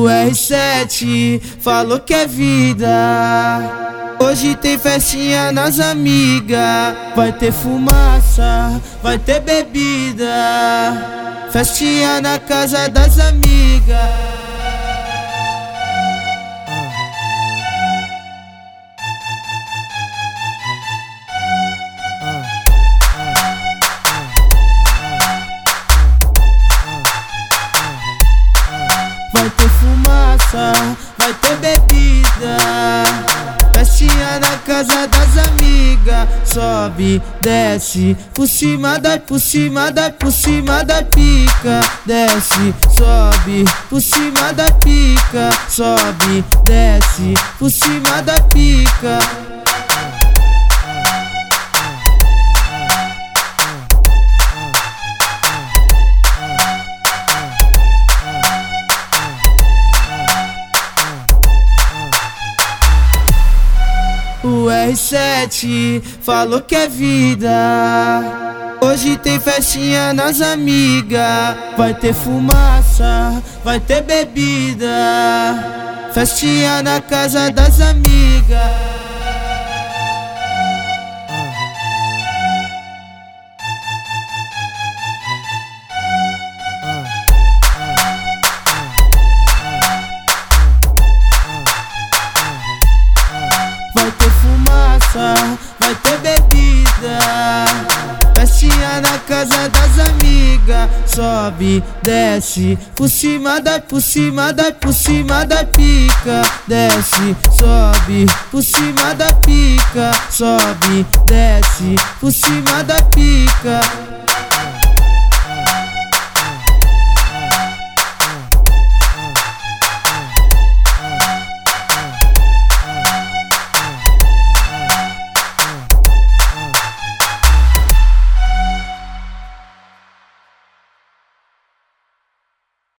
O R7 falou que é vida. Hoje tem festinha nas amigas. Vai ter fumaça, vai ter bebida. Festinha na casa das amigas. Vai ter bebida. Festinha na casa das amigas. Sobe, desce, por cima da, por cima da, por cima da pica. Desce, sobe, por cima da pica. Sobe, desce, por cima da pica O R7 falou que é vida. Hoje tem festinha nas amigas. Vai ter fumaça, vai ter bebida. Festinha na casa das amigas. Festinha na casa das amigas. Sobe, desce, por cima da, por cima da, por cima da pica. Desce, sobe, por cima da pica. Sobe, desce, por cima da pica